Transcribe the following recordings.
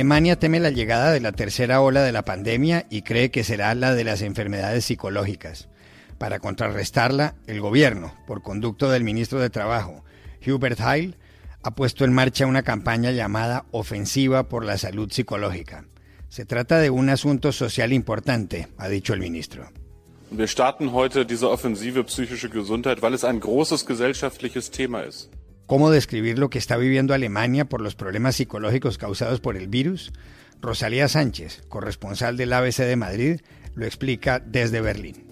Alemania teme la llegada de la tercera ola de la pandemia y cree que será la de las enfermedades psicológicas. Para contrarrestarla, el gobierno, por conducto del ministro de Trabajo, Hubert Heil, ha puesto en marcha una campaña llamada Ofensiva por la Salud Psicológica. Se trata de un asunto social importante, ha dicho el ministro. Wir starten heute diese Offensive psychische Gesundheit, weil es ein großes gesellschaftliches Thema. ¿Cómo describir lo que está viviendo Alemania por los problemas psicológicos causados por el virus? Rosalía Sánchez, corresponsal del ABC de Madrid, lo explica desde Berlín.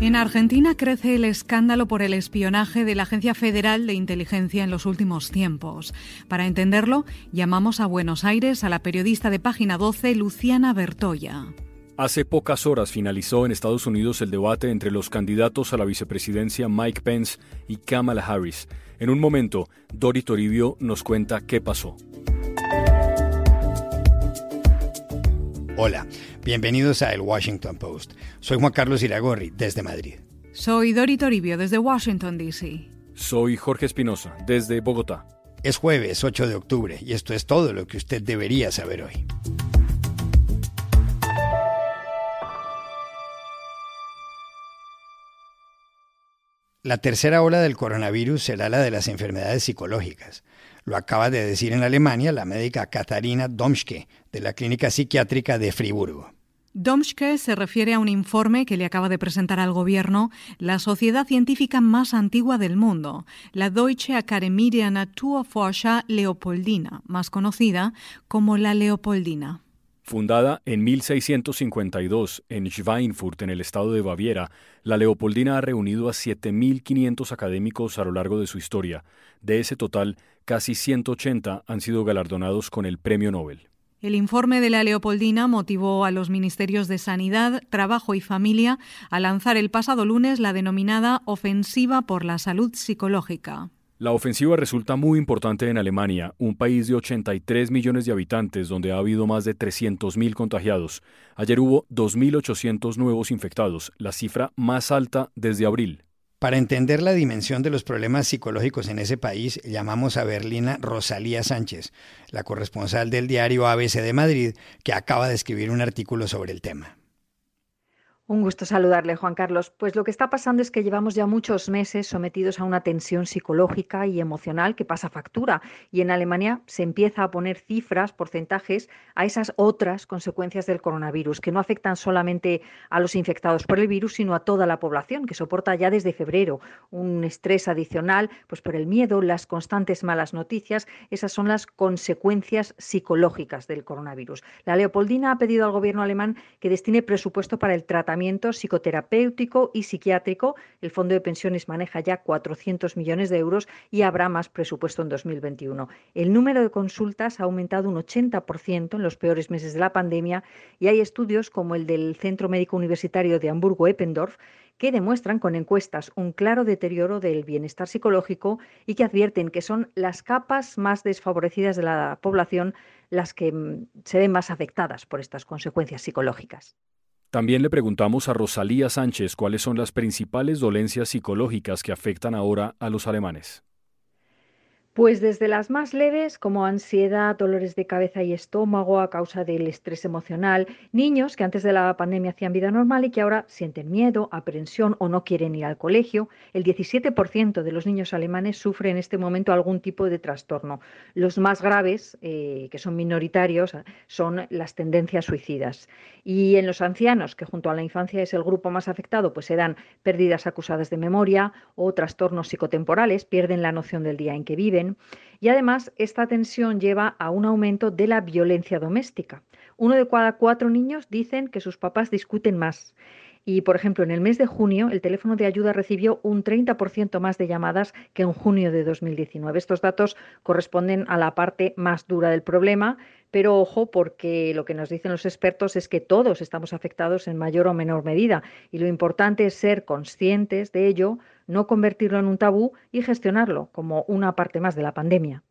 En Argentina crece el escándalo por el espionaje de la Agencia Federal de Inteligencia en los últimos tiempos. Para entenderlo, llamamos a Buenos Aires a la periodista de Página 12, Luciana Bertoya. Hace pocas horas finalizó en Estados Unidos el debate entre los candidatos a la vicepresidencia Mike Pence y Kamala Harris. En un momento, Dori Toribio nos cuenta qué pasó. Hola, bienvenidos a El Washington Post. Soy Juan Carlos Iragorri, desde Madrid. Soy Dori Toribio, desde Washington, D.C. Soy Jorge Espinosa, desde Bogotá. Es jueves 8 de octubre y esto es todo lo que usted debería saber hoy. La tercera ola del coronavirus será la de las enfermedades psicológicas. Lo acaba de decir en Alemania la médica Katharina Domschke, de la Clínica Psiquiátrica de Friburgo. Domschke se refiere a un informe que le acaba de presentar al gobierno la sociedad científica más antigua del mundo, la Deutsche Akademie der Naturforscher Leopoldina, más conocida como la Leopoldina. Fundada en 1652 en Schweinfurt, en el estado de Baviera, la Leopoldina ha reunido a 7.500 académicos a lo largo de su historia. De ese total, casi 180 han sido galardonados con el Premio Nobel. El informe de la Leopoldina motivó a los ministerios de Sanidad, Trabajo y Familia a lanzar el pasado lunes la denominada Ofensiva por la Salud Psicológica. La ofensiva resulta muy importante en Alemania, un país de 83 millones de habitantes donde ha habido más de 300.000 contagiados. Ayer hubo 2.800 nuevos infectados, la cifra más alta desde abril. Para entender la dimensión de los problemas psicológicos en ese país, llamamos a Berlina Rosalía Sánchez, la corresponsal del diario ABC de Madrid, que acaba de escribir un artículo sobre el tema. Un gusto saludarle, Juan Carlos. Pues lo que está pasando es que llevamos ya muchos meses sometidos a una tensión psicológica y emocional que pasa factura. Y en Alemania se empieza a poner cifras, porcentajes a esas otras consecuencias del coronavirus, que no afectan solamente a los infectados por el virus, sino a toda la población, que soporta ya desde febrero un estrés adicional, pues por el miedo, las constantes malas noticias. Esas son las consecuencias psicológicas del coronavirus. La Leopoldina ha pedido al gobierno alemán que destine presupuesto para el tratamiento psicoterapéutico y psiquiátrico. El Fondo de Pensiones maneja ya 400 millones de euros y habrá más presupuesto en 2021. El número de consultas ha aumentado un 80% en los peores meses de la pandemia y hay estudios como el del Centro Médico Universitario de Hamburgo-Eppendorf que demuestran con encuestas un claro deterioro del bienestar psicológico y que advierten que son las capas más desfavorecidas de la población las que mm, se ven más afectadas por estas consecuencias psicológicas. También le preguntamos a Rosalía Sánchez cuáles son las principales dolencias psicológicas que afectan ahora a los alemanes. Pues desde las más leves, como ansiedad, dolores de cabeza y estómago a causa del estrés emocional, niños que antes de la pandemia hacían vida normal y que ahora sienten miedo, aprensión o no quieren ir al colegio. El 17% de los niños alemanes sufren en este momento algún tipo de trastorno. Los más graves, eh, que son minoritarios, son las tendencias suicidas. Y en los ancianos, que junto a la infancia es el grupo más afectado, pues se dan pérdidas acusadas de memoria o trastornos psicotemporales, pierden la noción del día en que viven Y además, esta tensión lleva a un aumento de la violencia doméstica. Uno de cada cuatro niños dicen que sus papás discuten más. Y, por ejemplo, en el mes de junio, el teléfono de ayuda recibió un 30% más de llamadas que en junio de 2019. Estos datos corresponden a la parte más dura del problema, pero ojo, porque lo que nos dicen los expertos es que todos estamos afectados en mayor o menor medida. Y lo importante es ser conscientes de ello, no convertirlo en un tabú y gestionarlo como una parte más de la pandemia.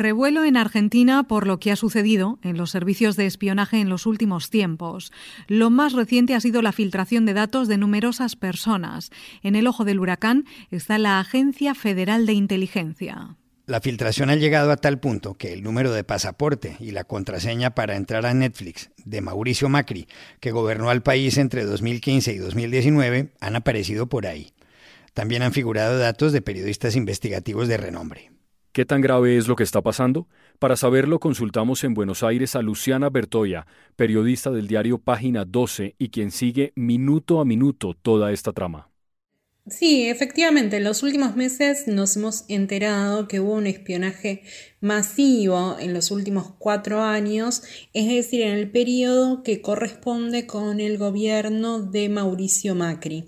Revuelo en Argentina por lo que ha sucedido en los servicios de espionaje en los últimos tiempos. Lo más reciente ha sido la filtración de datos de numerosas personas. En el ojo del huracán está la Agencia Federal de Inteligencia. La filtración ha llegado a tal punto que el número de pasaporte y la contraseña para entrar a Netflix de Mauricio Macri, que gobernó al país entre 2015 y 2019, han aparecido por ahí. También han figurado datos de periodistas investigativos de renombre. ¿Qué tan grave es lo que está pasando? Para saberlo consultamos en Buenos Aires a Luciana Bertoya, periodista del diario Página 12 y quien sigue minuto a minuto toda esta trama. Sí, efectivamente, en los últimos meses nos hemos enterado que hubo un espionaje masivo en los últimos cuatro años, es decir, en el periodo que corresponde con el gobierno de Mauricio Macri.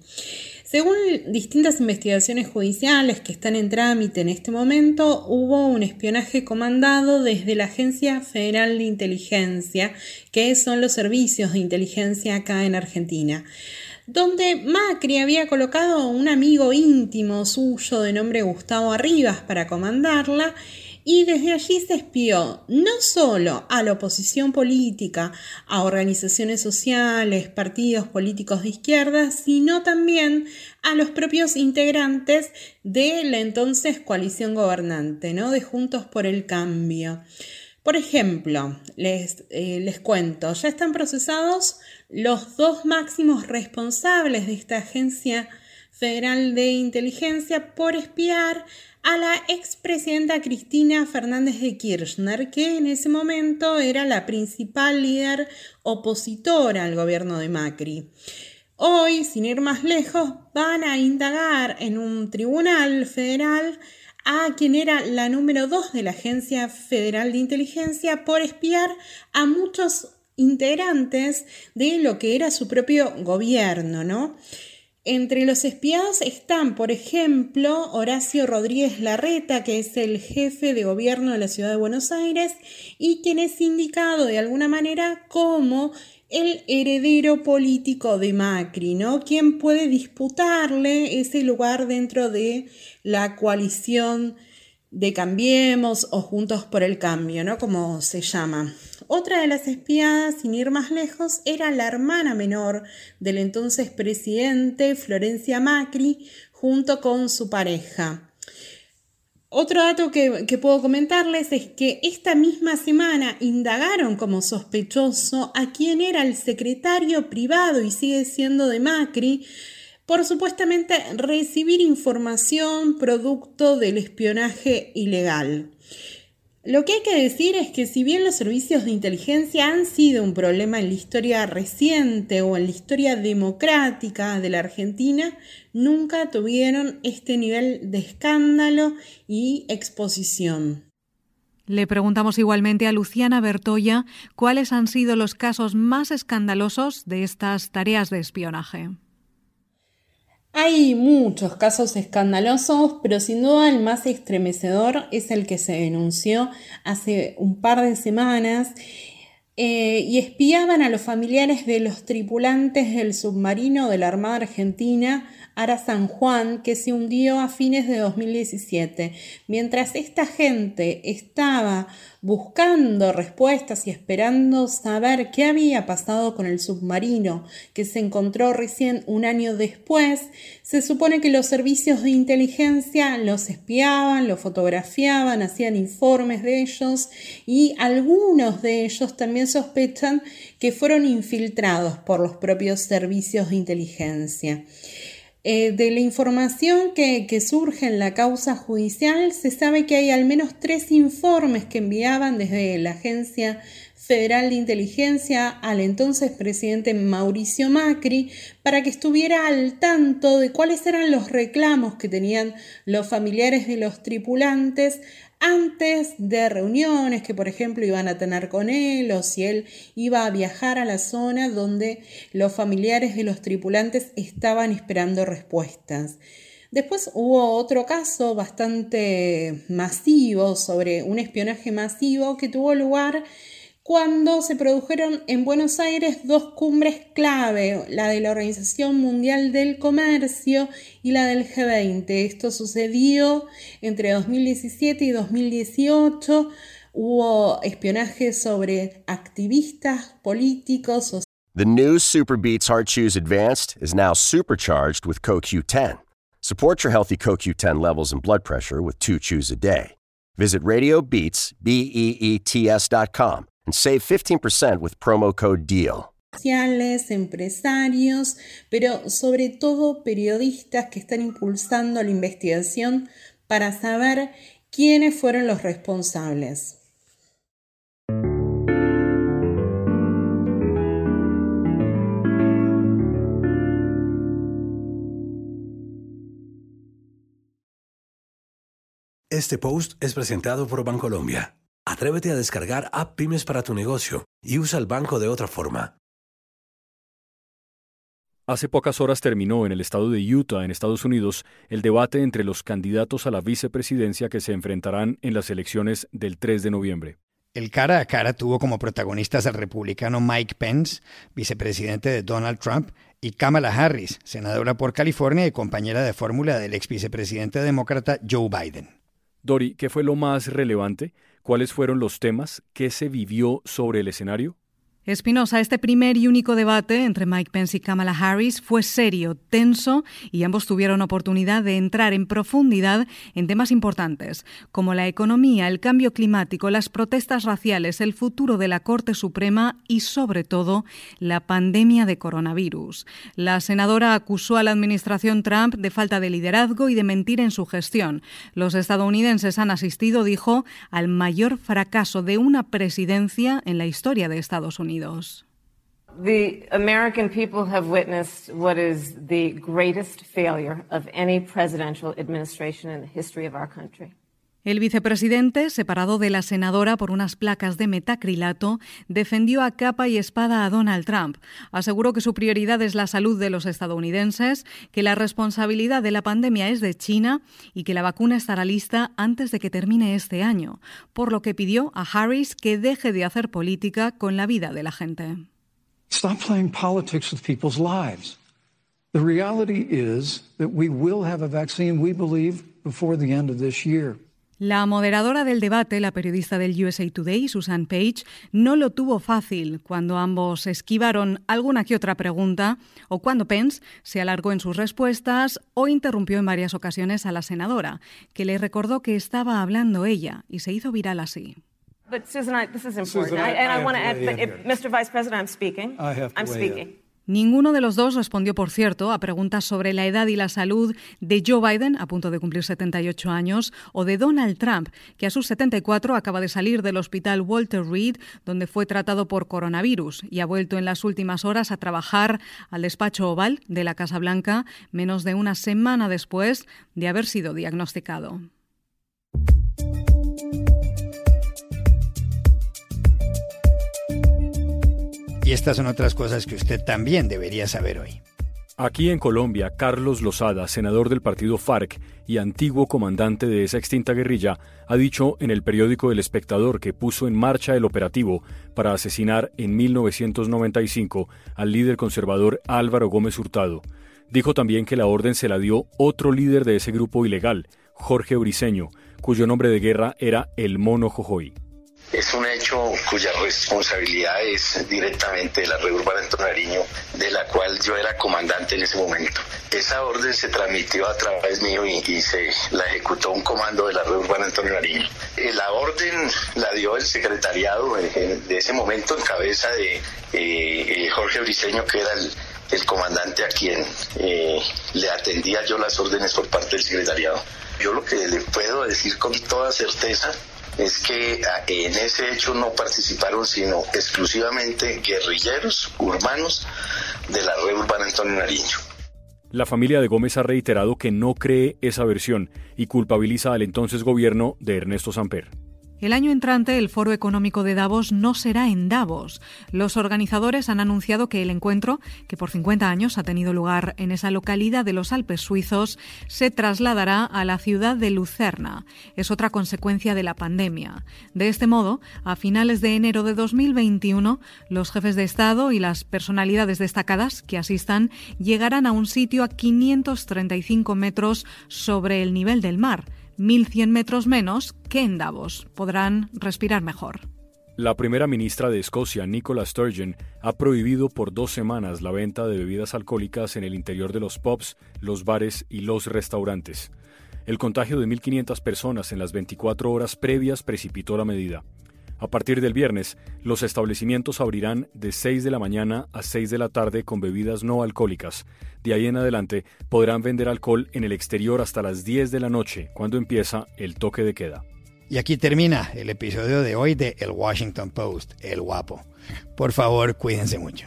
Según distintas investigaciones judiciales que están en trámite en este momento, hubo un espionaje comandado desde la Agencia Federal de Inteligencia, que son los servicios de inteligencia acá en Argentina donde Macri había colocado a un amigo íntimo suyo de nombre Gustavo Arribas para comandarla y desde allí se espió no solo a la oposición política, a organizaciones sociales, partidos políticos de izquierda, sino también a los propios integrantes de la entonces coalición gobernante, ¿no? de Juntos por el Cambio. Por ejemplo, les, eh, les cuento, ya están procesados los dos máximos responsables de esta agencia federal de inteligencia por espiar a la expresidenta Cristina Fernández de Kirchner, que en ese momento era la principal líder opositora al gobierno de Macri. Hoy, sin ir más lejos, van a indagar en un tribunal federal a quien era la número dos de la Agencia Federal de Inteligencia por espiar a muchos integrantes de lo que era su propio gobierno, ¿no? Entre los espiados están, por ejemplo, Horacio Rodríguez Larreta, que es el jefe de gobierno de la ciudad de Buenos Aires y quien es indicado de alguna manera como el heredero político de Macri, ¿no? Quien puede disputarle ese lugar dentro de la coalición de Cambiemos o Juntos por el Cambio, ¿no? Como se llama. Otra de las espiadas, sin ir más lejos, era la hermana menor del entonces presidente Florencia Macri, junto con su pareja. Otro dato que, que, puedo comentarles es que esta misma semana indagaron como sospechoso a quien era el secretario privado y sigue siendo de Macri, por supuestamente recibir información producto del espionaje ilegal. Lo que hay que decir es que si bien los servicios de inteligencia han sido un problema en la historia reciente o en la historia democrática de la Argentina, nunca tuvieron este nivel de escándalo y exposición. Le preguntamos igualmente a Luciana Bertoya cuáles han sido los casos más escandalosos de estas tareas de espionaje. Hay muchos casos escandalosos, pero sin duda el más estremecedor es el que se denunció hace un par de semanas eh, y espiaban a los familiares de los tripulantes del submarino de la Armada Argentina Ara San Juan, que se hundió a fines de 2017. Mientras esta gente estaba buscando respuestas y esperando saber qué había pasado con el submarino que se encontró recién un año después, se supone que los servicios de inteligencia los espiaban, los fotografiaban, hacían informes de ellos y algunos de ellos también sospechan que fueron infiltrados por los propios servicios de inteligencia. Eh, de la información que, surge en la causa judicial, se sabe que hay al menos tres informes que enviaban desde la Agencia Federal de Inteligencia al entonces presidente Mauricio Macri para que estuviera al tanto de cuáles eran los reclamos que tenían los familiares de los tripulantes antes de reuniones que, por ejemplo, iban a tener con él o si él iba a viajar a la zona donde los familiares de los tripulantes estaban esperando respuestas. Después hubo otro caso bastante masivo sobre un espionaje masivo que tuvo lugar cuando se produjeron en Buenos Aires dos cumbres clave, la de la Organización Mundial del Comercio y la del G20. Esto sucedió entre 2017 y 2018. Hubo espionaje sobre activistas políticos. The new Super Beats Heart Chews Advanced is now supercharged with CoQ10. Support your healthy CoQ10 levels and blood pressure with two chews a day. Visit RadioBeats, B-E-E-T-S dot com and save 15% with promo code DEAL. empresarios, pero sobre todo periodistas que están impulsando la investigación para saber quiénes fueron los responsables. Este post es presentado por Bancolombia. Atrévete a descargar App Pymes para tu negocio y usa el banco de otra forma. Hace pocas horas terminó en el estado de Utah, en Estados Unidos, el debate entre los candidatos a la vicepresidencia que se enfrentarán en las elecciones del 3 de noviembre. El cara a cara tuvo como protagonistas al republicano Mike Pence, vicepresidente de Donald Trump, y Kamala Harris, senadora por California y compañera de fórmula del ex vicepresidente demócrata Joe Biden. Dori, ¿qué fue lo más relevante? ¿Cuáles fueron los temas? ¿Qué se vivió sobre el escenario? Espinosa, este primer y único debate entre Mike Pence y Kamala Harris fue serio, tenso y ambos tuvieron oportunidad de entrar en profundidad en temas importantes como la economía, el cambio climático, las protestas raciales, el futuro de la Corte Suprema y sobre todo la pandemia de coronavirus. La senadora acusó a la administración Trump de falta de liderazgo y de mentir en su gestión. Los estadounidenses han asistido, dijo, al mayor fracaso de una presidencia en la historia de Estados Unidos. Unidos. The American people have witnessed what is the greatest failure of any presidential administration in the history of our country. El vicepresidente, separado de la senadora por unas placas de metacrilato, defendió a capa y espada a Donald Trump. Aseguró que su prioridad es la salud de los estadounidenses, que la responsabilidad de la pandemia es de China y que la vacuna estará lista antes de que termine este año, por lo que pidió a Harris que deje de hacer política con la vida de la gente. Stop playing politics with people's lives. The reality is that we will have a vaccine, we believe, before the end of this year. La moderadora del debate, la periodista del USA Today, Susan Page, no lo tuvo fácil cuando ambos esquivaron alguna que otra pregunta o cuando Pence se alargó en sus respuestas o interrumpió en varias ocasiones a la senadora, que le recordó que estaba hablando ella y se hizo viral así. Susan, this is important. and I want to add, Mr. Vice President, I'm speaking. I'm speaking. Ninguno de los dos respondió, por cierto, a preguntas sobre la edad y la salud de Joe Biden, a punto de cumplir 78 años, o de Donald Trump, que a sus 74 acaba de salir del hospital Walter Reed, donde fue tratado por coronavirus, y ha vuelto en las últimas horas a trabajar al despacho oval de la Casa Blanca, menos de una semana después de haber sido diagnosticado. Estas son otras cosas que usted también debería saber hoy. Aquí en Colombia, Carlos Lozada, senador del partido FARC y antiguo comandante de esa extinta guerrilla, ha dicho en el periódico El Espectador que puso en marcha el operativo para asesinar en 1995 al líder conservador Álvaro Gómez Hurtado. Dijo también que la orden se la dio otro líder de ese grupo ilegal, Jorge Briceño, cuyo nombre de guerra era El Mono Jojoy. Es un hecho cuya responsabilidad es directamente de la red urbana de Nariño, de la cual yo era comandante en ese momento. Esa orden se transmitió a través mío y, se la ejecutó un comando de la red urbana Antonio Nariño. Eh, la orden la dio el secretariado de ese momento en cabeza de eh, eh, Jorge Briceño, que era el, comandante a quien le atendía yo las órdenes por parte del secretariado. Yo lo que le puedo decir con toda certeza es que ah, en ese hecho no participaron sino exclusivamente guerrilleros urbanos de la red urbana Antonio Nariño. La familia de Gómez ha reiterado que no cree esa versión y culpabiliza al entonces gobierno de Ernesto Samper. El año entrante el Foro Económico de Davos no será en Davos. Los organizadores han anunciado que el encuentro, que por 50 años ha tenido lugar en esa localidad de los Alpes suizos, se trasladará a la ciudad de Lucerna. Es otra consecuencia de la pandemia. De este modo, a finales de enero de 2021, los jefes de Estado y las personalidades destacadas que asistan llegarán a un sitio a 535 metros sobre el nivel del mar 1.100 metros menos que en Davos. Podrán respirar mejor. La primera ministra de Escocia, Nicola Sturgeon, ha prohibido por dos semanas la venta de bebidas alcohólicas en el interior de los pubs, los bares y los restaurantes. El contagio de 1.500 personas en las 24 horas previas precipitó la medida. A partir del viernes, los establecimientos abrirán de 6 de la mañana a 6 de la tarde con bebidas no alcohólicas. De ahí en adelante podrán vender alcohol en el exterior hasta las 10 de la noche, cuando empieza el toque de queda. Y aquí termina el episodio de hoy de El Washington Post, El Guapo. Por favor, cuídense mucho.